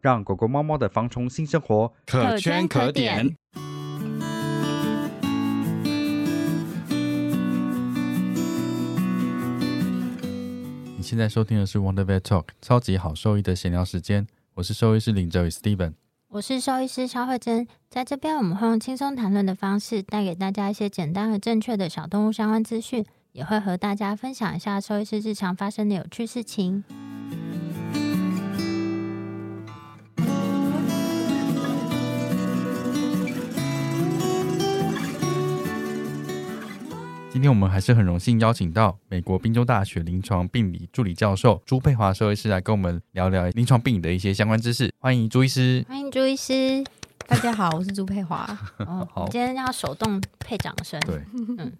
让狗狗、猫猫的防虫新生活可圈可点。你现在收听的是 Wonder Vet Talk 超级好兽医的闲聊时间，我是兽医师林哲宇 Steven，我是兽医师萧慧珍，在这边我们会用轻松谈论的方式带给大家一些简单和正确的小动物相关资讯，也会和大家分享一下兽医师日常发生的有趣事情。今天我们还是很荣幸邀请到美国宾州大学临床病理助理教授朱佩华兽医师来跟我们聊聊临床病理的一些相关知识。欢迎朱医师！欢迎朱医师！大家好，我是朱佩华。哦，好，今天要手动配掌声。对，嗯，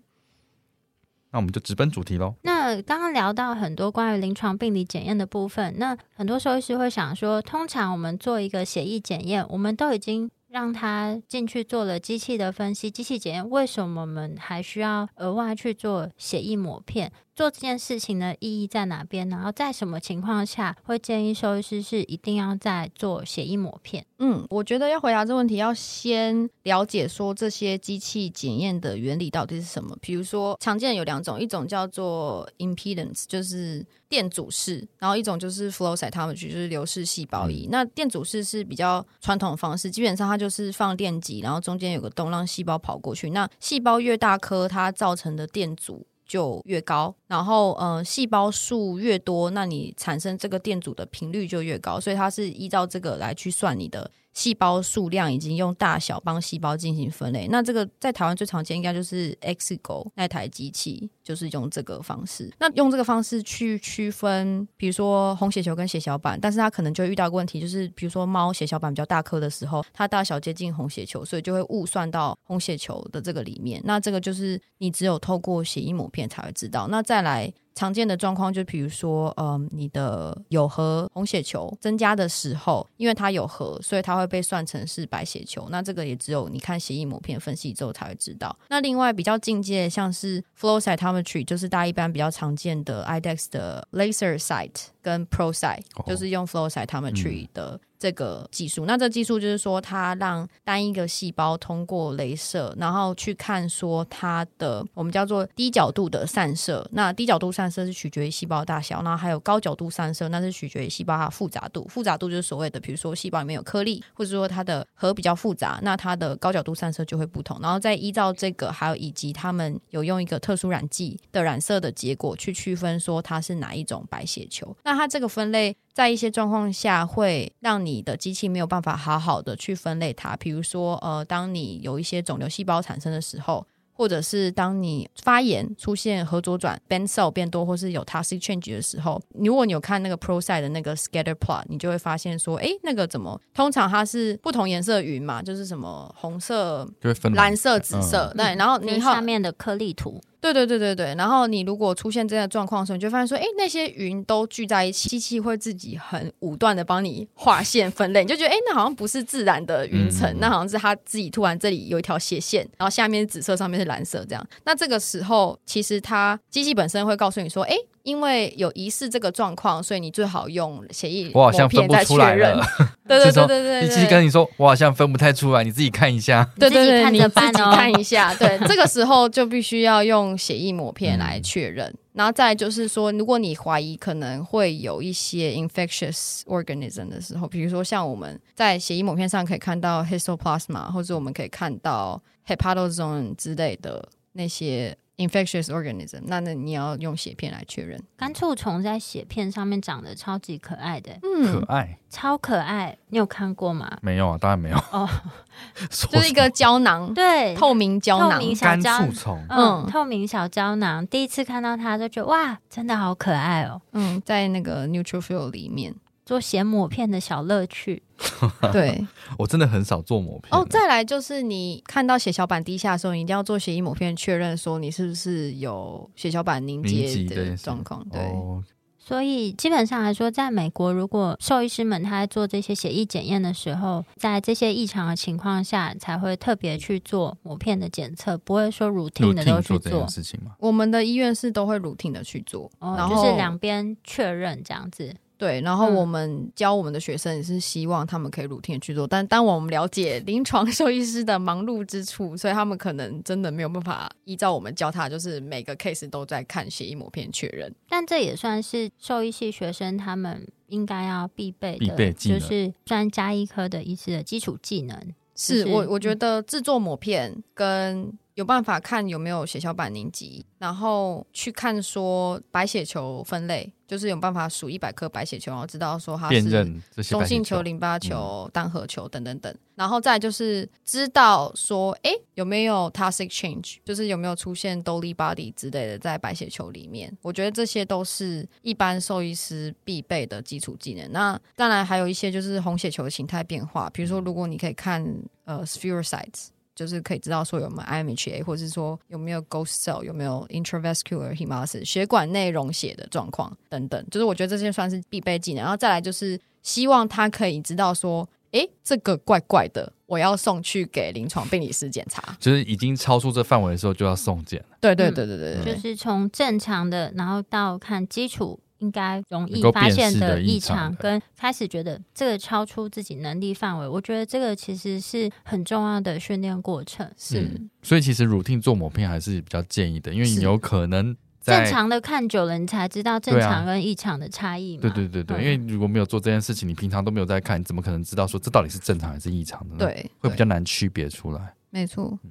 那我们就直奔主题喽。那刚刚聊到很多关于临床病理检验的部分，那很多兽医师会想说，通常我们做一个血液检验，我们都已经。让他进去做了机器的分析、机器检验，为什么我们还需要额外去做血液抹片？做这件事情的意义在哪边？然后在什么情况下会建议兽医师是一定要在做血液抹片？嗯，我觉得要回答这个问题，要先了解说这些机器检验的原理到底是什么。比如说，常见有两种，一种叫做 impedance，就是电阻式，然后一种就是 flow cytometry，就是流式细胞仪。嗯、那电阻式是比较传统的方式，基本上它就是放电极，然后中间有个洞让细胞跑过去。那细胞越大颗，它造成的电阻就越高，然后呃，细胞数越多，那你产生这个电阻的频率就越高，所以它是依照这个来去算你的。细胞数量已经用大小帮细胞进行分类，那这个在台湾最常见应该就是 Exigo 那台机器，就是用这个方式。那用这个方式去区分，比如说红血球跟血小板，但是它可能就遇到一个问题，就是比如说猫血小板比较大颗的时候，它大小接近红血球，所以就会误算到红血球的这个里面。那这个就是你只有透过血液抹片才会知道。那再来。常见的状况就比如说，嗯，你的有核红血球增加的时候，因为它有核，所以它会被算成是白血球。那这个也只有你看血液抹片分析之后才会知道。那另外比较进阶，像是 flow cytometry，就是大家一般比较常见的 IDEXX 的 laser site 跟 ProCyte，就是用 flow cytometry 的。这个技术，那这技术就是说，它让单一个细胞通过镭射，然后去看说它的我们叫做低角度的散射。那低角度散射是取决于细胞大小，那还有高角度散射，那是取决于细胞它的复杂度。复杂度就是所谓的，比如说细胞里面有颗粒，或者说它的核比较复杂，那它的高角度散射就会不同。然后再依照这个，还有以及他们有用一个特殊染剂的染色的结果去区分说它是哪一种白血球。那它这个分类。在一些状况下，会让你的机器没有办法好好的去分类它。比如说，呃，当你有一些肿瘤细胞产生的时候。或者是当你发炎出现核左转 band cell 变多，或是有 toxic change 的时候，如果你有看那个 ProCyte 的那个 scatter plot，你就会发现说，哎，那个怎么通常它是不同颜色云嘛，就是什么红色、蓝色、紫色，对，然后你下面的颗粒图，对对对对对，然后你如果出现这样的状况的时候，你就发现说，哎，那些云都聚在一起，机器会自己很武断的帮你划线分类，你就觉得，哎，那好像不是自然的云层，那好像是它自己突然这里有一条斜线，然后下面是紫色，上面是。蓝色这样，那这个时候其实它机器本身会告诉你说，哎，因为有疑似这个状况，所以你最好用血液抹片再确认。对对对对对，机器 跟你说，我好像分不太出来，你自己看一下。对对对，你自己看一下。对，这个时候就必须要用血液抹片来确认。嗯、然后再就是说，如果你怀疑可能会有一些 infectious organism 的时候，比如说像我们在血液抹片上可以看到 histoplasma，或者我们可以看到。hepatosome 之类的那些 infectious organism，那那你要用血片来确认。干醋虫在血片上面长得超级可爱的，嗯，可爱，超可爱，你有看过吗？没有啊，当然没有。哦，就是一个胶囊，对，透明胶囊，透明小干胶醋虫，嗯，嗯。透明小胶囊，第一次看到它就觉得哇，真的好可爱哦。嗯，在那个 neutrophil 里面做血抹片的小乐趣，对。我真的很少做抹片。哦，再来就是你看到血小板低下的时候，你一定要做血液抹片确认，说你是不是有血小板凝结的状况。对，哦、所以基本上来说，在美国，如果兽医师们他在做这些血液检验的时候，在这些异常的情况下，才会特别去做抹片的检测，不会说 routine 的都去做这件事情吗？我们的医院是都会 routine 的去做，哦、然后就是两边确认这样子。对，然后我们教我们的学生也是希望他们可以 routine 去做，但当我们了解临床 兽医师的忙碌之处，所以他们可能真的没有办法依照我们教他，就是每个 case 都在看血液膜片确认。但这也算是兽医系学生他们应该要必备的，必备技能，就是专家医科的医师的基础技能。是、就是、我我觉得制作膜片跟有办法看有没有血小板凝集，然后去看说白血球分类，就是有办法数一百颗白血球，然后知道说它是中性球、淋巴球、单核球等等等，然后再就是知道说，哎，有没有 toxic change，就是有没有出现 d o l y body 之类的在白血球里面。我觉得这些都是一般兽医师必备的基础技能。那当然还有一些就是红血球的形态变化，比如说如果你可以看呃 spherocytes。就是可以知道说有没有 IMHA，或者是说有没有 ghost cell，有没有 intravascular hemolysis，血管内溶血的状况等等。就是我觉得这些算是必备技能。然后再来就是希望他可以知道说，诶，这个怪怪的，我要送去给临床病理师检查。就是已经超出这范围的时候就要送检了。对对对对对对，就是从正常的，然后到看基础。应该容易发现的异常，跟开始觉得这个超出自己能力范围，我觉得这个其实是很重要的训练过程。是、嗯，所以其实 routine 做抹片还是比较建议的，因为你有可能正常的看久了，你才知道正常跟异常的差异嘛。对对对对，嗯、因为如果没有做这件事情，你平常都没有在看，你怎么可能知道说这到底是正常还是异常的呢？对，会比较难区别出来。没错。嗯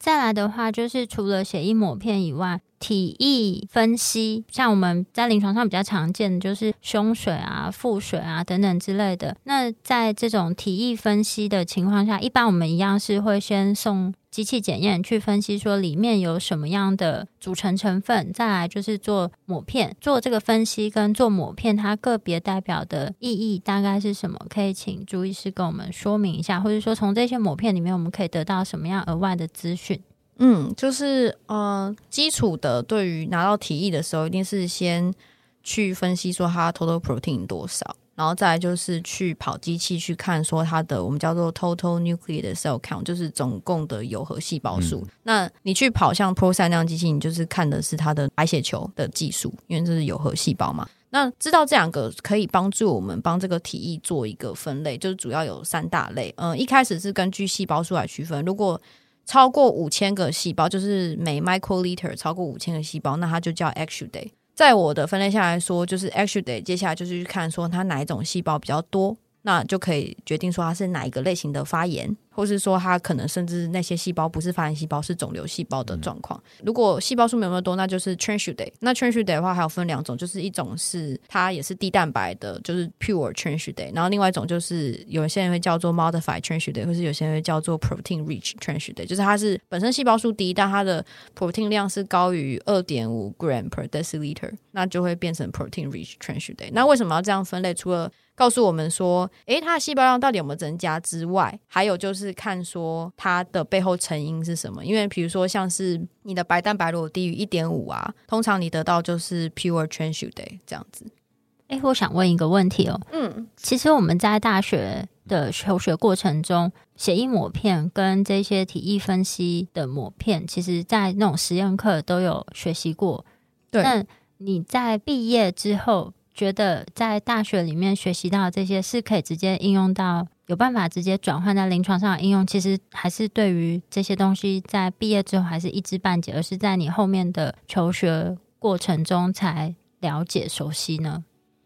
再来的话，就是除了血液抹片以外，体液分析，像我们在临床上比较常见的，就是胸水啊、腹水啊等等之类的。那在这种体液分析的情况下，一般我们一样是会先送机器检验去分析，说里面有什么样的组成成分，再来就是做抹片，做这个分析跟做抹片，它个别代表的意义大概是什么？可以请朱医师跟我们说明一下，或者说从这些抹片里面，我们可以得到什么样额外的资讯？嗯，就是呃，基础的对于拿到体液的时候，一定是先去分析说它 total protein 多少，然后再来就是去跑机器去看说它的我们叫做 total nuclear cell count，就是总共的有核细胞数。嗯、那你去跑像 ProCyte 那样机器，你就是看的是它的白血球的计数，因为这是有核细胞嘛。那知道这两个可以帮助我们帮这个体液做一个分类，就是主要有三大类。嗯、呃，一开始是根据细胞数来区分，如果超过五千个细胞，就是每 microliter 超过五千个细胞，那它就叫 actual day，。在我的分类下来说，就是 actual day。接下来就是去看说它哪一种细胞比较多，那就可以决定说它是哪一个类型的发炎。或是说它可能甚至那些细胞不是发炎细胞，是肿瘤细胞的状况。如果细胞数没有那么多，那就是 transudate。那 transudate 的话还有分两种，就是一种是它也是低蛋白的，就是 pure transudate。然后另外一种就是有些人会叫做 modified transudate，或是有些人会叫做 protein rich transudate，就是它是本身细胞数低，但它的 protein 量是高于二点五 gram per deciliter，那就会变成 protein rich transudate。那为什么要这样分类？除了告诉我们说，诶，它的细胞量到底有没有增加之外，还有就是看说它的背后成因是什么。因为比如说像是你的白蛋白如果低于一点五啊，通常你得到就是 pure transudate 这样子。诶，我想问一个问题哦，嗯，其实我们在大学的求学过程中，血液抹片跟这些体液分析的抹片，其实在那种实验课都有学习过。对，那你在毕业之后，觉得在大学里面学习到的这些是可以直接应用到，有办法直接转换在临床上的应用，其实还是对于这些东西在毕业之后还是一知半解，而是在你后面的求学过程中才了解熟悉呢？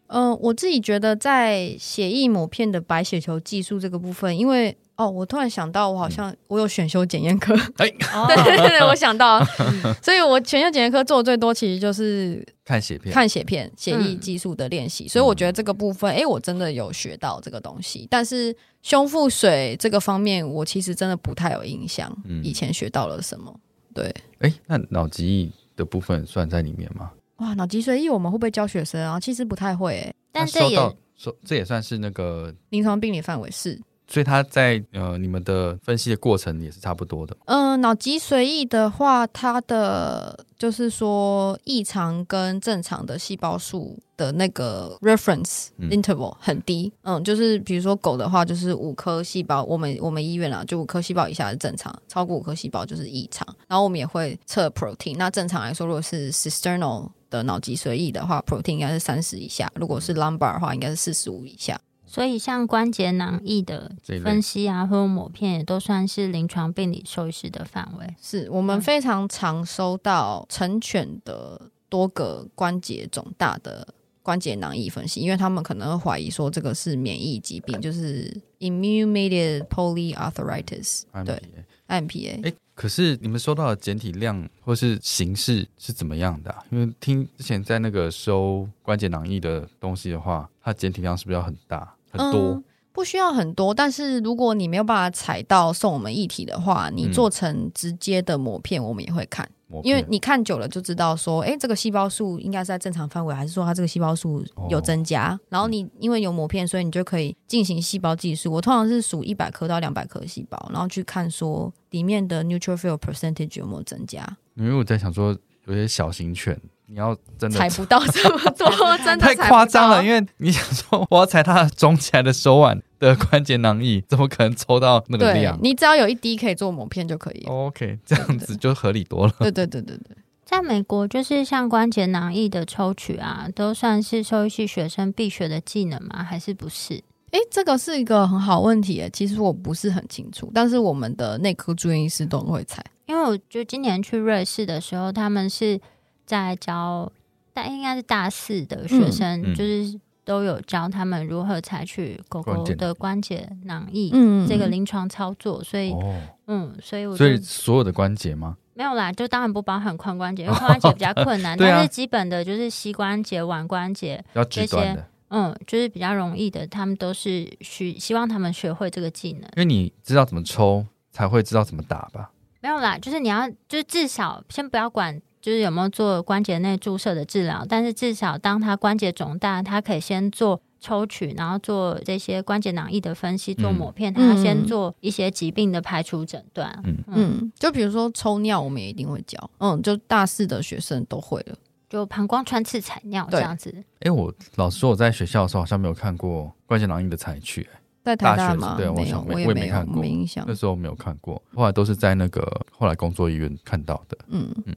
嗯、我自己觉得在血液抹片的白血球技术这个部分，因为哦，我突然想到，我好像我有选修检验科，哎，对对对，我想到，所以我选修检验科做的最多，其实就是看血片、看血片、血液技术的练习。所以我觉得这个部分，哎，我真的有学到这个东西。但是胸腹水这个方面，我其实真的不太有印象，以前学到了什么？对，哎，那脑脊液的部分算在里面吗？哇，脑脊髓液我们会不会教学生啊？其实不太会，哎，但这也说这也算是那个临床病理范围是。所以它在呃，你们的分析的过程也是差不多的。嗯，脑脊髓液的话，它的就是说异常跟正常的细胞数的那个 reference interval 很低。嗯，嗯，就是比如说狗的话，就是五颗细胞，我们我们医院啊，就五颗细胞以下是正常，超过五颗细胞就是异常。然后我们也会测 protein。那正常来说，如果是 cisternal 的脑脊髓液的话，protein 应该是三十以下；如果是 lumbar 的话，应该是四十五以下。所以，像关节囊液的分析啊，或者抹片，也都算是临床病理兽医师的范围。是我们非常常收到成犬的多个关节肿大的关节囊液分析，因为他们可能会怀疑说这个是免疫疾病，就是 immune-mediated polyarthritis，对，IMPA。哎，可是你们收到的检体量或是形式是怎么样的啊？因为听之前在那个收关节囊液的东西的话，它检体量是不是要很大？很多、嗯、不需要很多，但是如果你没有办法采到送我们一体的话，你做成直接的膜片，我们也会看，嗯、因为你看久了就知道说，哎，这个细胞数应该是在正常范围，还是说它这个细胞数有增加？哦、然后你因为有膜片，所以你就可以进行细胞计数。我通常是数一百颗到两百颗细胞，然后去看说里面的 neutrophil percentage 有没有增加。因为我在想说，有些小型犬。你要真的采不到这么 多，真的太夸张了。因为你想说，我要踩它肿起来的手腕的关节囊液，怎么可能抽到那个量？你只要有一滴可以做膜片就可以。OK，这样子就合理多了。对对对对对，在美国，就是像关节囊液的抽取啊，都算是兽医系学生必学的技能吗？还是不是？哎，这个是一个很好问题诶。其实我不是很清楚，但是我们的内科住院医师都会采，因为我就今年去瑞士的时候，他们是。在教但应该是大四的学生，嗯、就是都有教他们如何采取狗狗的关节囊液，嗯，这个临床操作。所以，哦、嗯，所以我所以所有的关节吗？没有啦，就当然不包含髋关节，因为 髋关节比较困难。但是基本的就是膝关节、腕关节这些，嗯，就是比较容易的，他们都是需希望他们学会这个技能。因为你知道怎么抽，才会知道怎么打吧？没有啦，就是你要，就是至少先不要管。就是有没有做关节内注射的治疗，但是至少当他关节肿大，他可以先做抽取，然后做这些关节囊液的分析，做抹片，嗯、他先做一些疾病的排除诊断。嗯嗯，就比如说抽尿，我们也一定会教。嗯，就大四的学生都会了，就膀胱穿刺采尿这样子。哎，我老实说，我在学校的时候好像没有看过关节囊液的采取。在台大吗？对，我想没，我也没看过，没印象。那时候没有看过，后来都是在那个后来工作医院看到的。嗯嗯。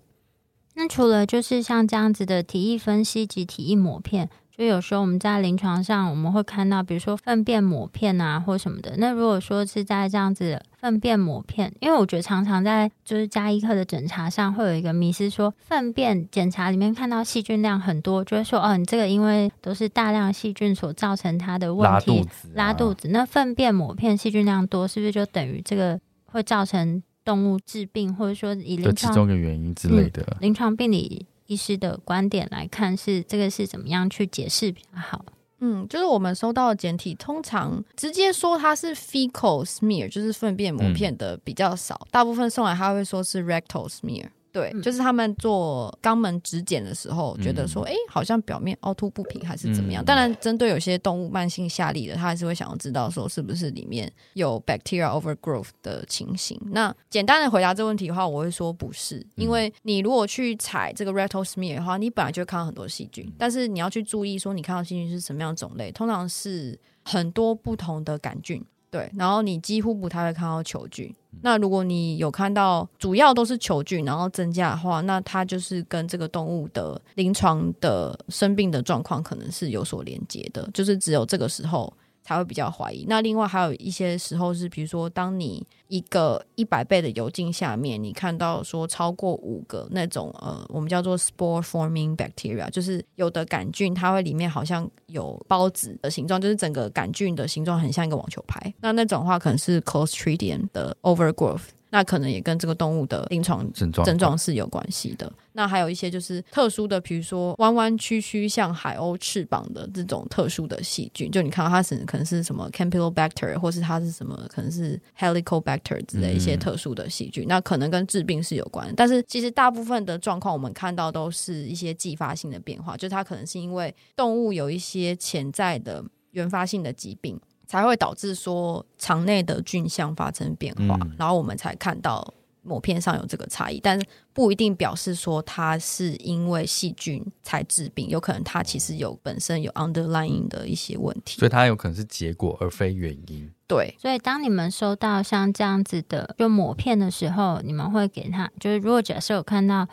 嗯那除了就是像这样子的体液分析及体液抹片，就有时候我们在临床上我们会看到，比如说粪便抹片啊或什么的。那如果说是在这样子粪便抹片，因为我觉得常常在就是加医科的诊查上会有一个迷思，说粪便检查里面看到细菌量很多，就会说哦，你这个因为都是大量细菌所造成它的问题，拉肚子，拉肚子。那粪便抹片细菌量多，是不是就等于这个会造成？动物治病，或者说以临床其中的原因之类的，临、嗯、床病理医师的观点来看，是这个是怎么样去解释比较好？嗯，就是我们收到的简体，通常直接说它是 fecal smear，就是粪便膜片的比较少，嗯、大部分送来他会说是 rectal smear。对，就是他们做肛门指检的时候，觉得说，哎、嗯，好像表面凹凸不平，还是怎么样？嗯、当然，针对有些动物慢性下痢的，他还是会想要知道说，是不是里面有 bacteria overgrowth 的情形。那简单的回答这个问题的话，我会说不是，因为你如果去采这个 rectal smear 的话，你本来就会看到很多细菌，但是你要去注意说，你看到细菌是什么样的种类，通常是很多不同的杆菌。对，然后你几乎不太会看到球菌。那如果你有看到主要都是球菌，然后增加的话，那它就是跟这个动物的临床的生病的状况可能是有所连接的。就是只有这个时候才会比较怀疑。那另外还有一些时候是，比如说当你一个一百倍的油镜下面，你看到说超过五个那种呃，我们叫做 spore forming bacteria，就是有的杆菌它会里面好像有孢子的形状，就是整个杆菌的形状很像一个网球拍。那那种话可能是 Clostridium 的 overgrowth。那可能也跟这个动物的临床症状症状是有关系的。那还有一些就是特殊的，比如说弯弯曲曲像海鸥翅膀的这种特殊的细菌，就你看到它是可能是什么 Campylobacter，或是它是什么可能是 Helicobacter 之类一些特殊的细菌，嗯、那可能跟治病是有关。但是其实大部分的状况我们看到都是一些继发性的变化，就它可能是因为动物有一些潜在的原发性的疾病。才会导致说肠内的菌相发生变化，嗯、然后我们才看到抹片上有这个差异，但是不一定表示说它是因为细菌才致病，有可能它其实有本身有 underlying 的一些问题，所以它有可能是结果而非原因。对，所以当你们收到像这样子的就抹片的时候，你们会给他，就是如果假设有看到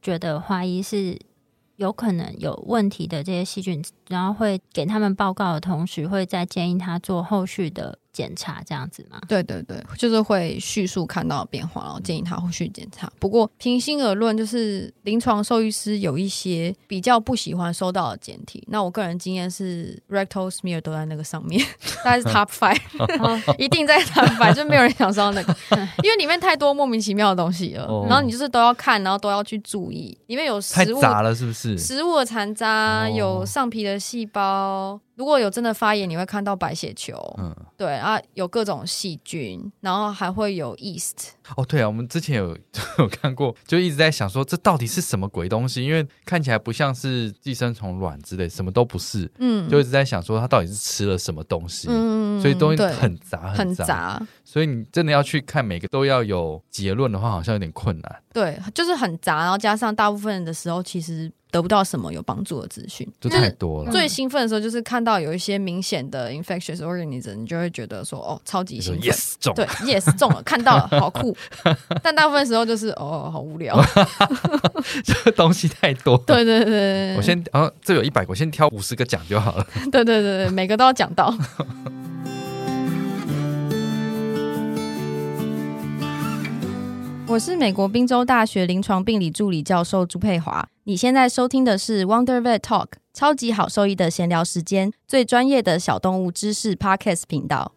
觉得怀疑是。有可能有问题的这些细菌，然后会给他们报告的同时，会再建议他做后续的检查，这样子吗？对对对，就是会叙述看到的变化，然后建议他后续检查。不过平心而论，就是临床兽医师有一些比较不喜欢收到的检体。那我个人经验是，rectal smear 都在那个上面，大概是 top five，一定在 top five，就没有人想收到那个，因为里面太多莫名其妙的东西了。然后你就是都要看，然后都要去注意，里面有食物太杂了，是不是？食物的残渣，有上皮的细胞。如果有真的发炎，你会看到白血球，嗯，对啊，有各种细菌，然后还会有 yeast。哦，对啊，我们之前有有看过，就一直在想说这到底是什么鬼东西？因为看起来不像是寄生虫卵之类，什么都不是，嗯，就一直在想说它到底是吃了什么东西，嗯，所以东西很杂很杂，所以你真的要去看每个都要有结论的话，好像有点困难。对，就是很杂，然后加上大部分的时候其实。得不到什么有帮助的资讯，就太多了。最兴奋的时候就是看到有一些明显的 infectious organism，你就会觉得说哦，超级兴奋，yes 中，对，yes 中了，看到了，好酷。但大部分时候就是哦，好无聊，这个东西太多。对对对对，我先，然后这有一百个，我先挑五十个讲就好了。对对对对，每个都要讲到。我是美国宾州大学临床病理助理教授朱佩华。你现在收听的是 Wonder Vet Talk，超级好兽医的闲聊时间，最专业的小动物知识 Podcast 频道。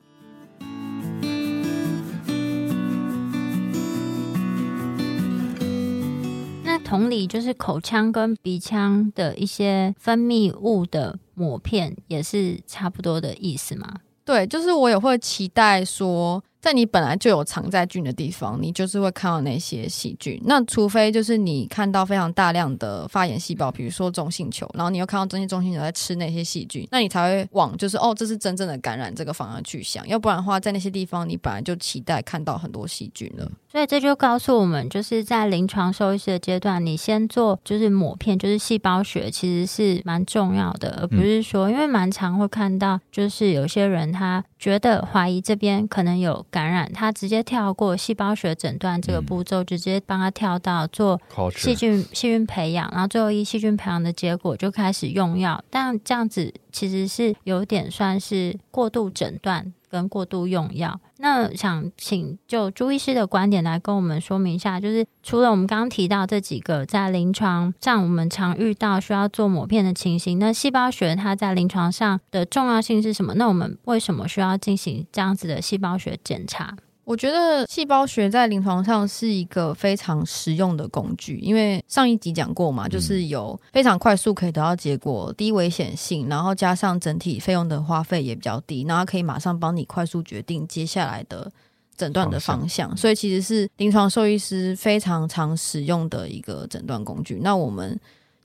那同理，就是口腔跟鼻腔的一些分泌物的抹片，也是差不多的意思吗？对，就是我也会期待说。在你本来就有常在菌的地方，你就是会看到那些细菌。那除非就是你看到非常大量的发炎细胞，比如说中性球，然后你又看到这些中性球在吃那些细菌，那你才会往就是哦，这是真正的感染这个方向去想。要不然的话，在那些地方你本来就期待看到很多细菌了。所以这就告诉我们，就是在临床兽医师的阶段，你先做就是抹片，就是细胞学，其实是蛮重要的，而不是说，因为蛮常会看到，就是有些人他觉得怀疑这边可能有。感染，他直接跳过细胞学诊断这个步骤，直接帮他跳到做细菌细菌培养，然后最后一细菌培养的结果就开始用药，但这样子其实是有点算是过度诊断跟过度用药。那想请就朱医师的观点来跟我们说明一下，就是除了我们刚刚提到这几个在临床上我们常遇到需要做抹片的情形，那细胞学它在临床上的重要性是什么？那我们为什么需要进行这样子的细胞学检查？我觉得细胞学在临床上是一个非常实用的工具，因为上一集讲过嘛，就是有非常快速可以得到结果，低危险性，然后加上整体费用的花费也比较低，然后可以马上帮你快速决定接下来的诊断的方向，所以其实是临床兽医师非常常使用的一个诊断工具。那我们。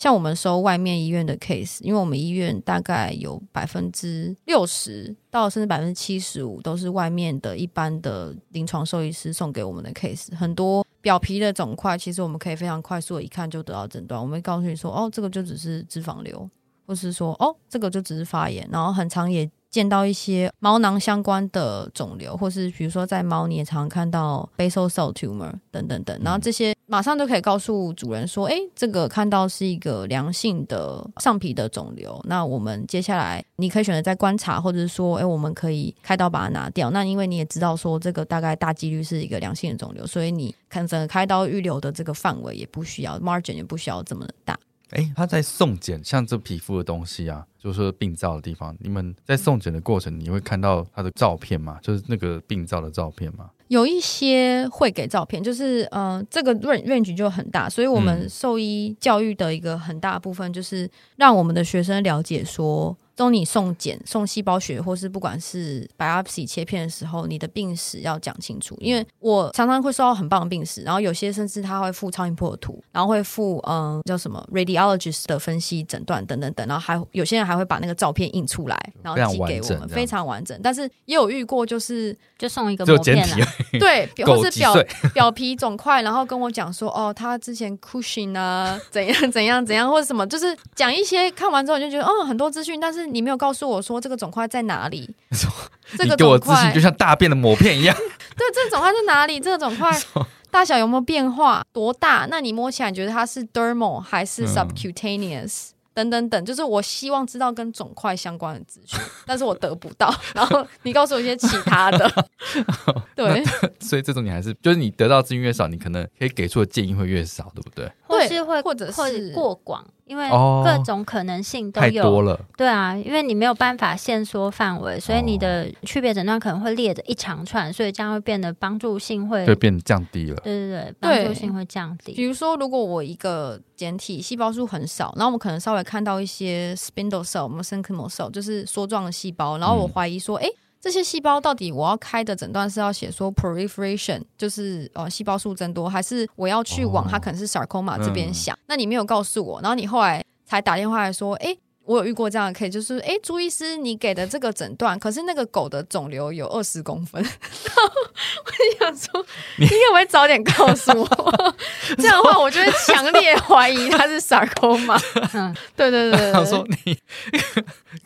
像我们收外面医院的 case，因为我们医院大概有百分之六十到甚至百分之七十五都是外面的一般的临床兽医师送给我们的 case，很多表皮的肿块，其实我们可以非常快速的一看就得到诊断。我们会告诉你说，哦，这个就只是脂肪瘤，或是说，哦，这个就只是发炎，然后很长也见到一些毛囊相关的肿瘤，或是比如说在猫你也常常看到 basal cell tumor 等等等，然后这些马上就可以告诉主人说，哎，这个看到是一个良性的上皮的肿瘤，那我们接下来你可以选择再观察，或者是说，哎，我们可以开刀把它拿掉。那因为你也知道说这个大概大几率是一个良性的肿瘤，所以你看整个开刀预留的这个范围也不需要 margin 也不需要这么大。哎，他在送检，像这皮肤的东西啊，就是说病灶的地方，你们在送检的过程，你会看到他的照片吗？就是那个病灶的照片吗？有一些会给照片，就是嗯、呃，这个 range range 就很大，所以我们兽医教育的一个很大部分就是让我们的学生了解说。当你送检、送细胞学，或是不管是 biopsy 切片的时候，你的病史要讲清楚。因为我常常会收到很棒的病史，然后有些甚至他会附超音波的图，然后会附嗯叫什么 radiologist 的分析诊断等等等，然后还有些人还会把那个照片印出来，然后寄给我们，非常完整。但是也有遇过，就是就送一个膜片来，对，或是表表皮肿块，然后跟我讲说哦，他之前 Cushing 啊，怎样怎样怎样，或者什么，就是讲一些看完之后就觉得嗯很多资讯，但是。你没有告诉我说这个肿块在哪里？这个你给我自信就像大便的抹片一样。对，这个肿块在哪里？这个肿块 大小有没有变化？多大？那你摸起来你觉得它是 dermal 还是 subcutaneous？嗯等等等，就是我希望知道跟肿块相关的资讯，但是我得不到。然后你告诉我一些其他的，对。所以这种你还是，就是你得到资讯越少，你可能可以给出的建议会越少，对不对？或是会或者是过广，因为各种可能性都有。太多了。对啊，因为你没有办法限缩范围，所以你的区别诊断可能会列着一长串，所以这样会变得帮助性会就变得降低了。对对对，帮助性会降低。比如说，如果我一个简体细胞数很少，然后我们可能稍微看到一些 spindle cell、mesenchymal cell，就是梭状的细胞，然后我怀疑说，哎、嗯，这些细胞到底我要开的诊断是要写说 proliferation，就是呃细胞数增多，还是我要去往它可能是 sarcoma 这边想？哦嗯、那你没有告诉我，然后你后来才打电话来说，哎。我有遇过这样的 case，就是哎，朱医师，你给的这个诊断，可是那个狗的肿瘤有二十公分，然后我想说，你可不可以早点告诉我？这样的话，我就会强烈怀疑他是 sarcoma。嗯，对对对对，他说你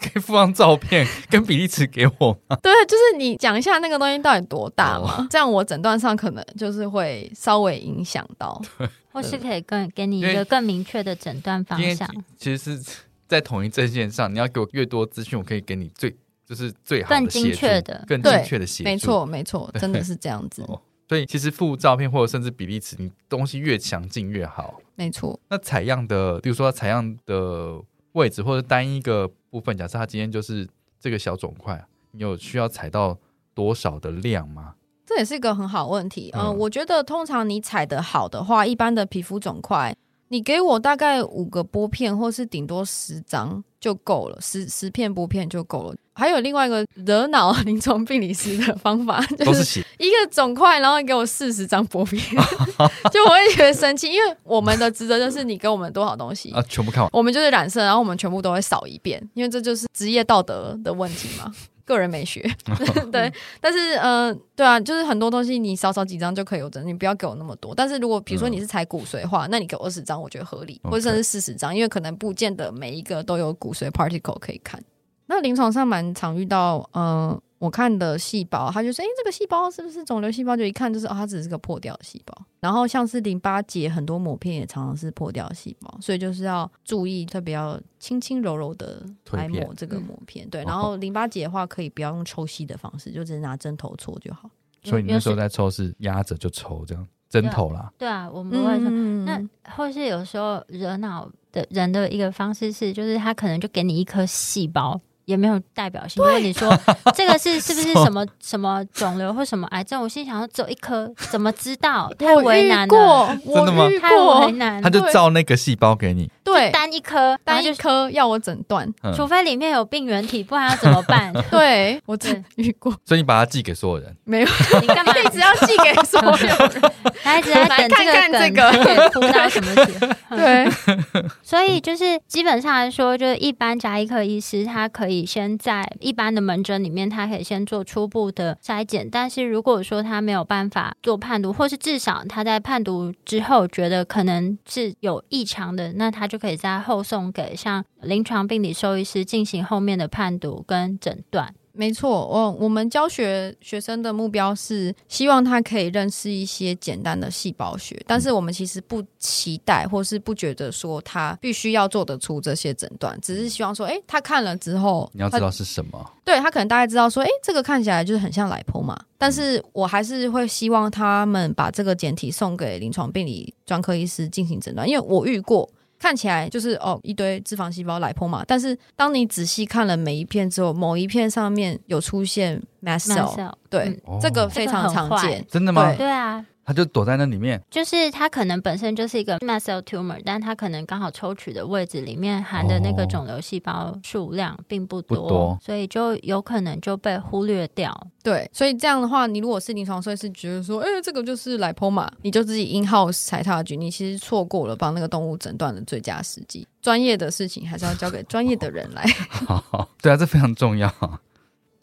可以附上照片跟比例尺给我吗？对，就是你讲一下那个东西到底多大嘛，哦、这样我诊断上可能就是会稍微影响到，对或是可以更给你一个更明确的诊断方向。其实是。在同一阵线上，你要给我越多资讯，我可以给你最就是最好的更精确的、更精确的协助。没错，没错，真的 是这样子。哦、所以其实附照片或者甚至比例尺，你东西越详尽越好。没错。那采样的，比如说采样的位置或者单一个部分，假设它今天就是这个小肿块，你有需要采到多少的量吗？这也是一个很好问题。嗯、呃，我觉得通常你采得好的话，一般的皮肤肿块。你给我大概五个玻片，或是顶多十张就够了，十十片玻片就够了。还有另外一个惹恼 临床病理师的方法，就是一个肿块，然后你给我四十张玻片，就我会觉得生气，因为我们的职责就是你给我们多少东西啊，全部看完，我们就是染色，然后我们全部都会扫一遍，因为这就是职业道德的问题嘛。个人美学，对，但是呃，对啊，就是很多东西你少少几张就可以有的，你不要给我那么多。但是如果比如说你是采骨髓的话，嗯、那你给我二十张，我觉得合理，或者甚至四十张，因为可能不见得每一个都有骨髓 particle 可以看。那临床上蛮常遇到，呃。我看的细胞，他就说：“哎，这个细胞是不是肿瘤细胞？就一看就是，哦，它只是个破掉的细胞。然后像是淋巴结，很多抹片也常常是破掉的细胞，所以就是要注意，特别要轻轻柔柔的来抹这个抹片。对，然后淋巴结的话，可以不要用抽吸的方式，就只是拿针头戳就好。所以你那时候在抽是压着就抽这样针头啦。对啊，我们不会抽。嗯、那或是有时候惹恼的人的一个方式是，就是他可能就给你一颗细胞。”也没有代表性，因为你说 这个是是不是什么什么肿瘤或什么癌症？我心想说只有一颗，怎么知道？太为难了，真的吗？太为难。他就照那个细胞给你，对，单一颗，单一颗要我诊断，除非里面有病原体，不然要怎么办？对，我真遇过。所以你把它寄给所有人？没有，你干嘛一直要寄给所有人？他一直在等看看这个，不知道什么事。对，所以就是基本上来说，就是一般加医科医师他可以。先在一般的门诊里面，他可以先做初步的筛检。但是如果说他没有办法做判读，或是至少他在判读之后觉得可能是有异常的，那他就可可以再后送给像临床病理兽医师进行后面的判读跟诊断。没错，我我们教学学生的目标是希望他可以认识一些简单的细胞学，但是我们其实不期待或是不觉得说他必须要做得出这些诊断，只是希望说，哎，他看了之后，你要知道是什么，对，他可能大概知道说，哎，这个看起来就是很像 lipoma，但是我还是会希望他们把这个简体送给临床病理专科医师进行诊断，因为我遇过。看起来就是哦，一堆脂肪细胞来破嘛，但是当你仔细看了每一片之后，某一片上面有出现 mast cell，对，嗯、这个非常常见，真的吗？对啊。他就躲在那里面，就是他可能本身就是一个 mast cell tumor，但他可能刚好抽取的位置里面含的那个肿瘤细胞数量并不多，不多，所以就有可能就被忽略掉。对，所以这样的话，你如果是临床兽医师觉得说，哎、欸，这个就是 lipoma，你就自己 in house 踩踏局，你其实错过了帮那个动物诊断的最佳时机。专业的事情还是要交给专业的人来。好好，对啊，这非常重要。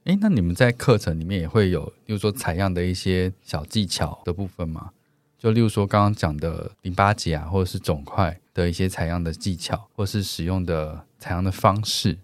哎，那你们在课程里面也会有，例如说采样的一些小技巧的部分吗？就例如说刚刚讲的淋巴结啊，或者是肿块的一些采样的技巧，或是使用的采样的方式。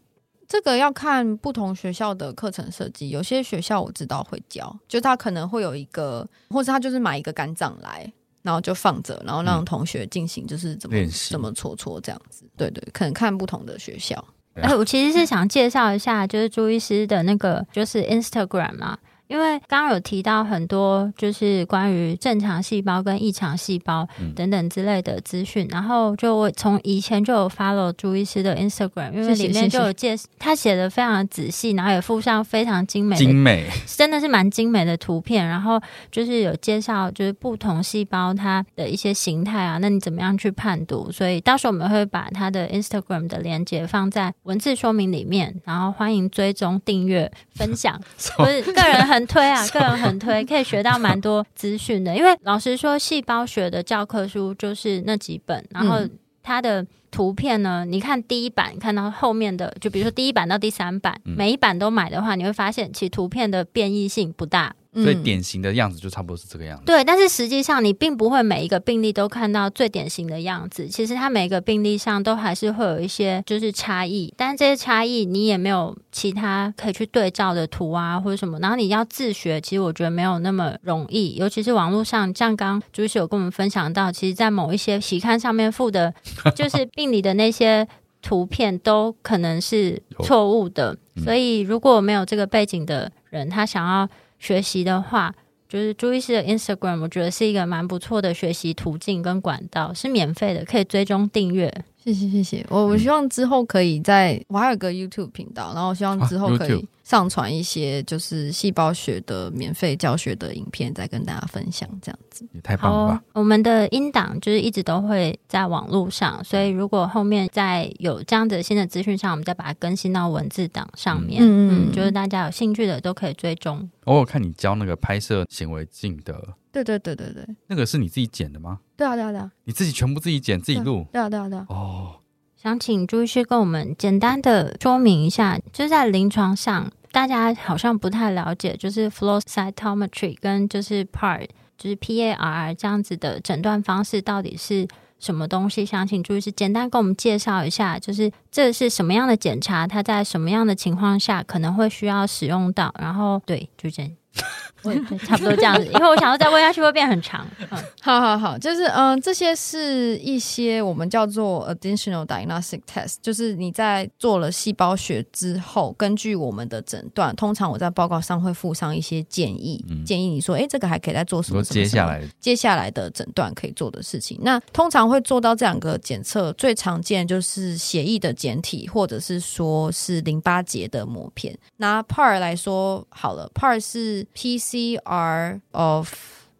这个要看不同学校的课程设计。有些学校我知道会教，就他可能会有一个，或者他就是买一个肝脏来，然后就放着，然后让同学进行就是怎么、嗯、怎么搓搓这样子。对对，可能看不同的学校。哎，我其实是想介绍一下，就是朱医师的那个就是 Instagram 嘛。因为刚刚有提到很多，就是关于正常细胞跟异常细胞等等之类的资讯，嗯、然后就我从以前就有 follow 朱医师的 Instagram，因为里面就有介绍，他写的非常仔细，然后也附上非常精美的、精美，真的是蛮精美的图片，然后就是有介绍就是不同细胞它的一些形态啊，那你怎么样去判读？所以到时候我们会把他的 Instagram 的链接放在文字说明里面，然后欢迎追踪、订阅、分享，不是个人很。很推啊，个人很推，可以学到蛮多资讯的。因为老实说，细胞学的教科书就是那几本，然后它的图片呢，你看第一版看到后面的，就比如说第一版到第三版，每一版都买的话，你会发现其实图片的变异性不大。所以典型的样子就差不多是这个样子。对，但是实际上你并不会每一个病例都看到最典型的样子。其实它每一个病例上都还是会有一些就是差异，但这些差异你也没有其他可以去对照的图啊或者什么。然后你要自学，其实我觉得没有那么容易，尤其是网络上，像刚朱医师有跟我们分享到，其实，在某一些期刊上面附的，就是病理的那些图片都可能是错误的。嗯、所以如果没有这个背景的人，他想要。学习的话，就是朱医师的 Instagram，我觉得是一个蛮不错的学习途径跟管道，是免费的，可以追踪订阅。谢谢谢谢，我我希望之后可以在，嗯、我还有个 YouTube 频道，然后我希望之后可以上传一些就是细胞学的免费教学的影片，再跟大家分享这样子。也太棒了吧！我们的音档就是一直都会在网络上，所以如果后面再有这样的新的资讯上，我们再把它更新到文字档上面。嗯嗯，就是大家有兴趣的都可以追踪。偶尔看你教那个拍摄显微镜的。对对对对对，那个是你自己剪的吗？对啊对啊对啊，你自己全部自己剪自己录？对啊对啊对啊。哦，想请朱医师跟我们简单的说明一下，就是在临床上，大家好像不太了解，就是 flow cytometry 跟就是 PAR，就是 PAR 这样子的诊断方式到底是什么东西？想请朱医师简单跟我们介绍一下，就是这是什么样的检查，它在什么样的情况下可能会需要使用到？然后对，就这样。对，差不多这样子，因为我想要再问下去会变很长。嗯，好好好，就是嗯，这些是一些我们叫做 additional diagnostic test，就是你在做了细胞学之后，根据我们的诊断，通常我在报告上会附上一些建议，嗯、建议你说，哎，这个还可以再做什么？接下来接下来的诊断可以做的事情。那通常会做到这两个检测，最常见就是血液的检体，或者是说是淋巴结的抹片。拿 PAR 来说好了，PAR 是 PCR of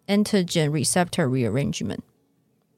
antigen receptor rearrangement，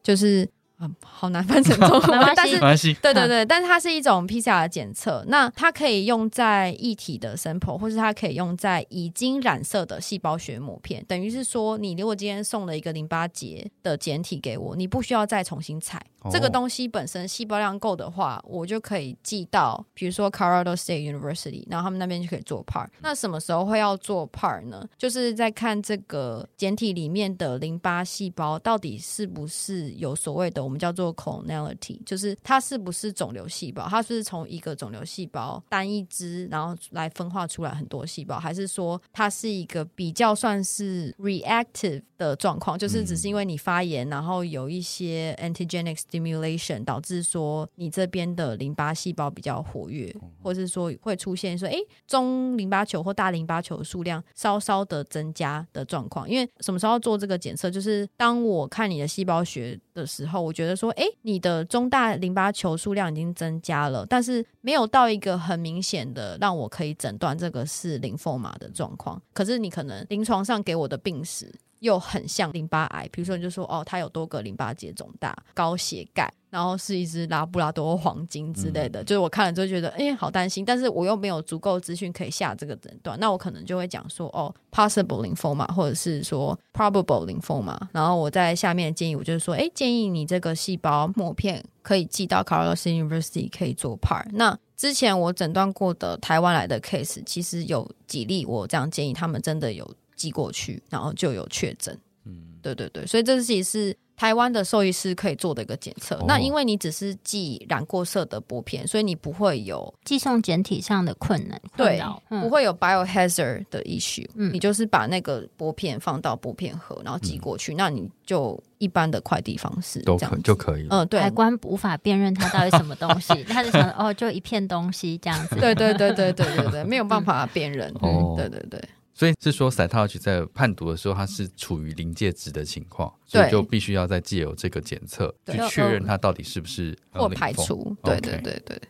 就是啊，好难翻成中文，但是对对对，但是它是一种 PCR 的检测，那它可以用在液体的 sample，或是它可以用在已经染色的细胞学膜片，等于是说，你如果今天送了一个淋巴结的简体给我，你不需要再重新采。这个东西本身细胞量够的话，我就可以寄到，比如说 Colorado State University，然后他们那边就可以做 part。那什么时候会要做 part 呢？就是在看这个简体里面的淋巴细胞到底是不是有所谓的我们叫做 clonality，就是它是不是肿瘤细胞，它是不是从一个肿瘤细胞单一支，然后来分化出来很多细胞，还是说它是一个比较算是 reactive 的状况，就是只是因为你发炎，然后有一些 antigenic stimulation 导致说你这边的淋巴细胞比较活跃，或者是说会出现说，哎，中淋巴球或大淋巴球的数量稍稍的增加的状况。因为什么时候做这个检测？就是当我看你的细胞学的时候，我觉得说，哎，你的中大淋巴球数量已经增加了，但是没有到一个很明显的让我可以诊断这个是 lymphoma 的状况。可是你可能临床上给我的病史。又很像淋巴癌，比如说你就说哦，它有多个淋巴结肿大、高血钙，然后是一只拉布拉多黄金之类的，嗯、就是我看了之后觉得哎，好担心，但是我又没有足够资讯可以下这个诊断，那我可能就会讲说哦，possible lymphoma，或者是说 probable lymphoma，然后我在下面的建议，我就是说，哎，建议你这个细胞膜片可以寄到 Colorado University 可以做 part。那之前我诊断过的台湾来的 case，其实有几例我这样建议，他们真的有。寄过去，然后就有确诊。嗯，对对对，所以这其实是台湾的兽医师可以做的一个检测。哦、那因为你只是寄染过色的玻片，所以你不会有寄送检体上的困难，对，嗯、不会有 biohazard 的 issue。嗯，你就是把那个玻片放到玻片盒，然后寄过去，嗯、那你就一般的快递方式都可就可以。嗯，对，海关无法辨认它到底什么东西，他就想哦，就一片东西这样子。对对对对对对对，没有办法辨认。哦、嗯，对对对。所以是说，cytology 在判读的时候，它是处于临界值的情况，所以就必须要再借由这个检测去确认它到底是不是或排除。对对对对。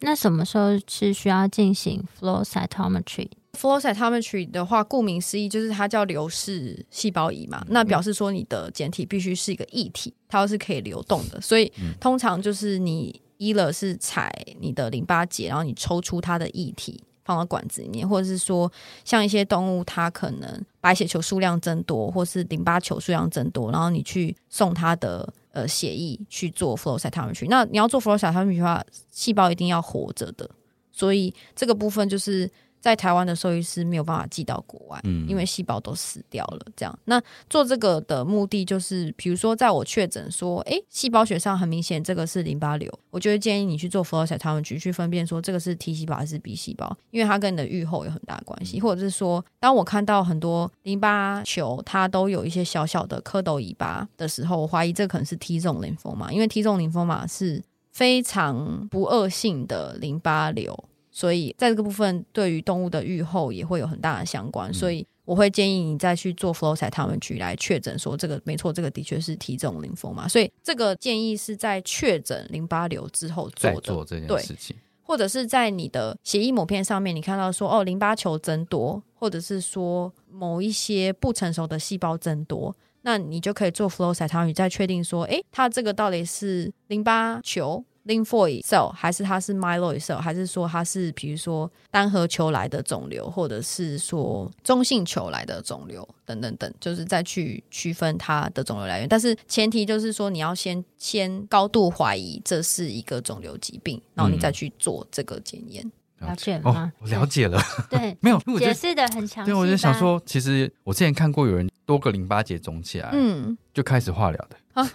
那什么时候是需要进行 flow cytometry？flow cytometry 的话，顾名思义就是它叫流式细胞仪嘛，那表示说你的检体必须是一个液体，它要是可以流动的。所以通常就是你一了是采你的淋巴结，然后你抽出它的液体。放到管子里面，或者是说，像一些动物，它可能白血球数量增多，或是淋巴球数量增多，然后你去送它的呃血液去做 flow cytometry。那你要做 flow cytometry 的话，细胞一定要活着的，所以这个部分就是。在台湾的兽医师没有办法寄到国外，嗯，因为细胞都死掉了。这样，那做这个的目的就是，比如说，在我确诊说，哎，细胞学上很明显这个是淋巴瘤，我就会建议你去做 flow cytometry 去分辨说这个是 T 细胞还是 B 细胞，因为它跟你的预后有很大关系。或者是说，当我看到很多淋巴球它都有一些小小的蝌蚪尾巴的时候，我怀疑这可能是 T 种淋巴嘛，因为 T 种淋巴嘛是非常不恶性的淋巴瘤。所以在这个部分，对于动物的预后也会有很大的相关，嗯、所以我会建议你再去做 flow cytometry 来确诊说这个没错，这个的确是体种淋巴嘛。所以这个建议是在确诊淋巴瘤之后做的，做这件事情，或者是在你的血液抹片上面，你看到说哦，淋巴球增多，或者是说某一些不成熟的细胞增多，那你就可以做 flow cytometry 再确定说，诶，它这个到底是淋巴球。Lymphoid cell 还是它是 myeloid cell，还是说它是比如说单核球来的肿瘤，或者是说中性球来的肿瘤等等等，就是再去区分它的肿瘤来源。但是前提就是说你要先先高度怀疑这是一个肿瘤疾病，然后你再去做这个检验。嗯、了解吗？哦，我了解了。对，没有解释的很详细。对，我就想说，其实我之前看过有人多个淋巴结肿起来，嗯，就开始化疗的，啊、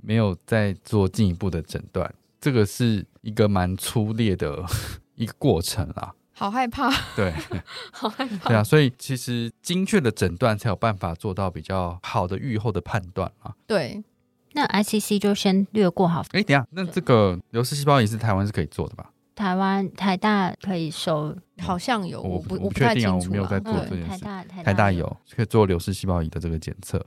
没有再做进一步的诊断。这个是一个蛮粗略的 一个过程啦，好害怕，对，好害怕，对啊，所以其实精确的诊断才有办法做到比较好的预后的判断啊。对，那 ICC 就先略过好。哎，等下，那这个流式细胞仪是台湾是可以做的吧？台湾台大可以收，好像有，我不我不确定啊，我没有在做这件事。台大台大有可以做流式细胞仪的这个检测。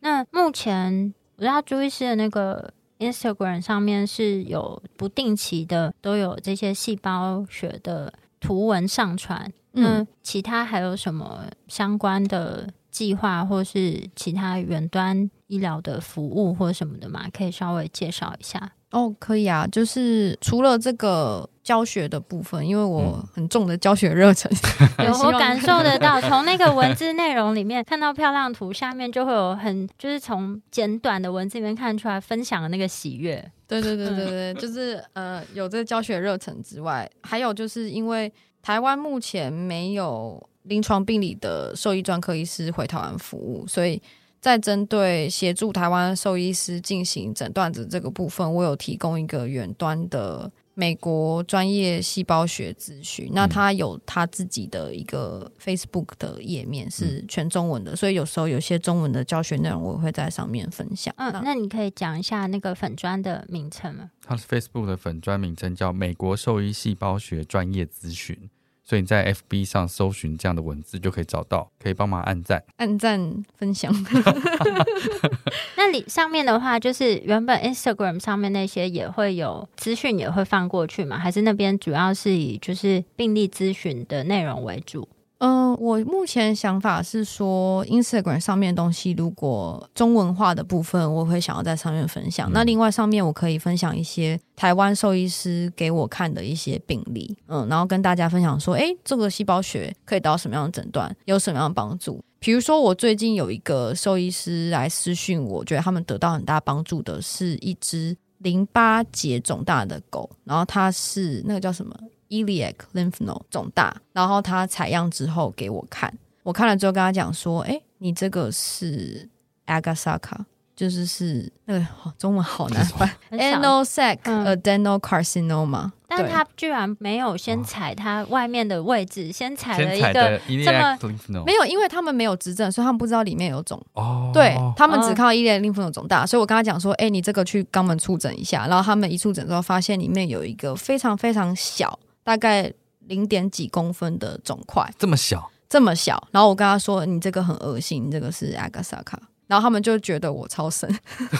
那目前我知道朱医师的那个。Instagram 上面是有不定期的都有这些细胞学的图文上传，嗯，其他还有什么相关的计划或是其他远端医疗的服务或什么的吗？可以稍微介绍一下。哦，可以啊，就是除了这个教学的部分，因为我很重的教学热忱，有我感受得到，从那个文字内容里面看到漂亮图，下面就会有很就是从简短的文字里面看出来分享的那个喜悦。对对对对对，就是呃有这个教学热忱之外，还有就是因为台湾目前没有临床病理的兽医专科医师回台湾服务，所以。在针对协助台湾兽医师进行诊断的这个部分，我有提供一个远端的美国专业细胞学咨询。那他有他自己的一个 Facebook 的页面，是全中文的，所以有时候有些中文的教学内容，我会在上面分享。嗯，那你可以讲一下那个粉砖的名称吗？他是 Facebook 的粉砖名称叫美国兽医细胞学专业咨询。所以你在 FB 上搜寻这样的文字就可以找到，可以帮忙按赞、按赞、分享。那里上面的话，就是原本 Instagram 上面那些也会有资讯，也会放过去吗？还是那边主要是以就是病例咨询的内容为主？嗯、呃，我目前想法是说，Instagram 上面的东西如果中文化的部分，我会想要在上面分享。嗯、那另外上面我可以分享一些台湾兽医师给我看的一些病例，嗯，然后跟大家分享说，诶，这个细胞学可以得到什么样的诊断，有什么样的帮助。比如说，我最近有一个兽医师来私讯我，我觉得他们得到很大帮助的是一只淋巴结肿大的狗，然后它是那个叫什么？Iliac lymph node 肿大，然后他采样之后给我看，我看了之后跟他讲说：“哎，你这个是 Agasaka，就是是那个中文好难翻，Anal-Sac Adenocarcinoma。但他居然没有先踩他外面的位置，先踩了一个这么没有，因为他们没有执证，所以他们不知道里面有肿。哦，对他们只看到 Iliac lymph node 肿大，所以我跟他讲说：“哎，你这个去肛门触诊一下。”然后他们一触诊之后，发现里面有一个非常非常小。大概零点几公分的肿块，这么小，这么小。然后我跟他说：“你这个很恶心，你这个是 Agasaka。”然后他们就觉得我超神，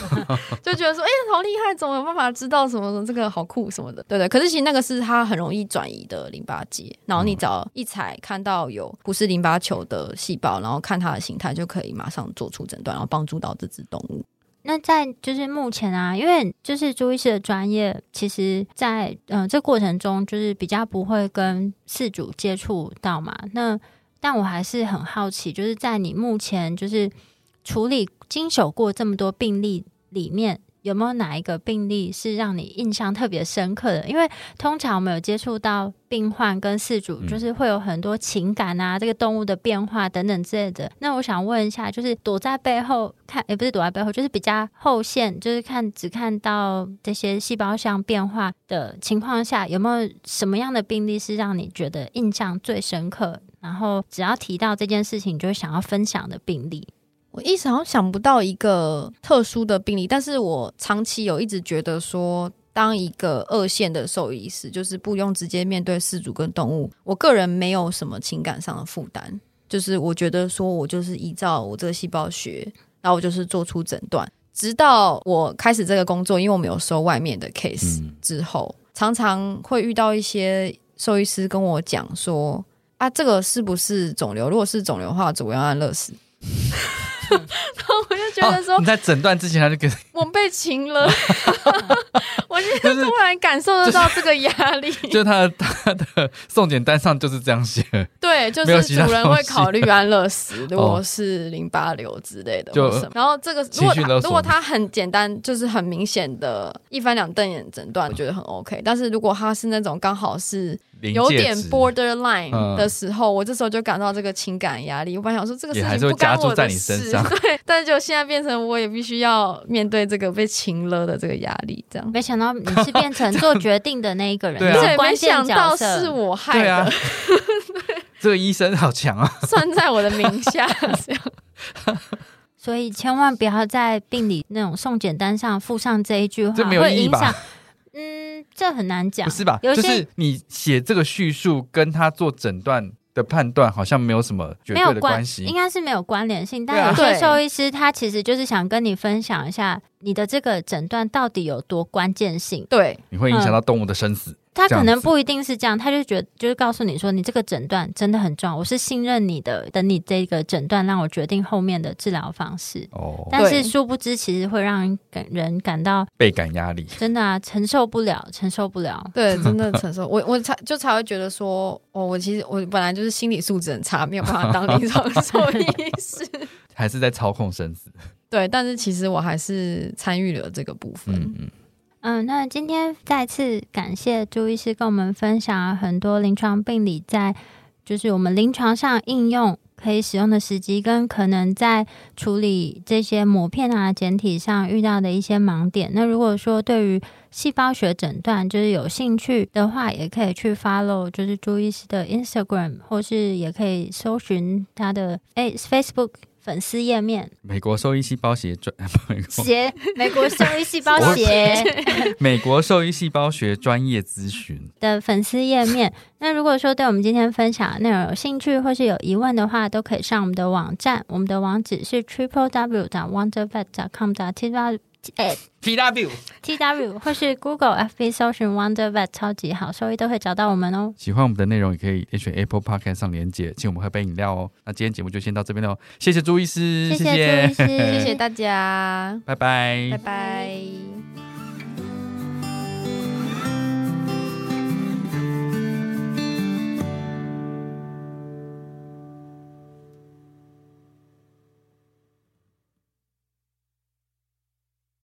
就觉得说：“哎、欸，好厉害，怎么有办法知道什么什么？这个好酷什么的。”对对。可是其实那个是它很容易转移的淋巴结，然后你只要一采看到有不是淋巴球的细胞，然后看它的形态，就可以马上做出诊断，然后帮助到这只动物。那在就是目前啊，因为就是朱医师的专业，其实在，嗯这过程中，就是比较不会跟事主接触到嘛。那但我还是很好奇，就是在你目前就是处理经手过这么多病例里面。有没有哪一个病例是让你印象特别深刻的？因为通常我们有接触到病患跟饲主，就是会有很多情感啊，这个动物的变化等等之类的。那我想问一下，就是躲在背后看，也不是躲在背后，就是比较后线，就是看只看到这些细胞像变化的情况下，有没有什么样的病例是让你觉得印象最深刻？然后只要提到这件事情，就会想要分享的病例。我一时好像想不到一个特殊的病例，但是我长期有一直觉得说，当一个二线的兽医师，就是不用直接面对饲主跟动物，我个人没有什么情感上的负担，就是我觉得说我就是依照我这个细胞学，然后我就是做出诊断。直到我开始这个工作，因为我没有收外面的 case 之后，常常会遇到一些兽医师跟我讲说，啊，这个是不是肿瘤？如果是肿瘤的话，主要安乐死。然后我就觉得说，哦、你在诊断之前他就给我被擒了，我就突然感受得到这个压力。就是、就他的他的送检单上就是这样写，对，就是主人会考虑安乐死，如果是淋巴瘤之类的，就然后这个如果他如果他很简单，就是很明显的一翻两瞪眼诊断，觉得很 OK。但是如果他是那种刚好是。有点 borderline 的时候，嗯、我这时候就感到这个情感压力。我本来想说这个事情不干我的事，对，但是就现在变成我也必须要面对这个被擒了的这个压力，这样。没想到你是变成做决定的那一个人，对，没想到是我害的。对啊，这个医生好强啊，算在我的名下这样。所以千万不要在病理那种送检单上附上这一句话，会影响。嗯，这很难讲，不是吧？就是你写这个叙述，跟他做诊断的判断好像没有什么绝对的关系，应该是没有关联性。但有些兽医师他其实就是想跟你分享一下你的这个诊断到底有多关键性，对，你会影响到动物的生死。他可能不一定是这样，他就觉得就是告诉你说，你这个诊断真的很重要，我是信任你的，等你这个诊断让我决定后面的治疗方式。哦，但是殊不知，其实会让人感到倍感压力，真的啊，承受不了，承受不了。对，真的承受。我我才就才会觉得说，哦，我其实我本来就是心理素质很差，没有办法当临床兽医师，还是在操控生死。对，但是其实我还是参与了这个部分。嗯嗯。嗯，那今天再次感谢朱医师跟我们分享很多临床病理在就是我们临床上应用可以使用的时机，跟可能在处理这些膜片啊简体上遇到的一些盲点。那如果说对于细胞学诊断就是有兴趣的话，也可以去 follow 就是朱医师的 Instagram，或是也可以搜寻他的诶 Facebook。粉丝页面，美国兽医细胞学专 学，美国兽医细胞学，美国兽医细胞学专业咨询的粉丝页面。那如果说对我们今天分享的内容有兴趣或是有疑问的话，都可以上我们的网站，我们的网址是 triple w 点 wondervet 点 com 点 tw。哎，T W T W 或是 Google F B 搜寻 Wonder Vet 超级好兽医都会找到我们哦。喜欢我们的内容，也可以点选 Apple Podcast 上连接，请我们喝杯饮料哦。那今天节目就先到这边喽，谢谢朱医师，谢谢朱医师，谢谢大家，拜拜，拜拜。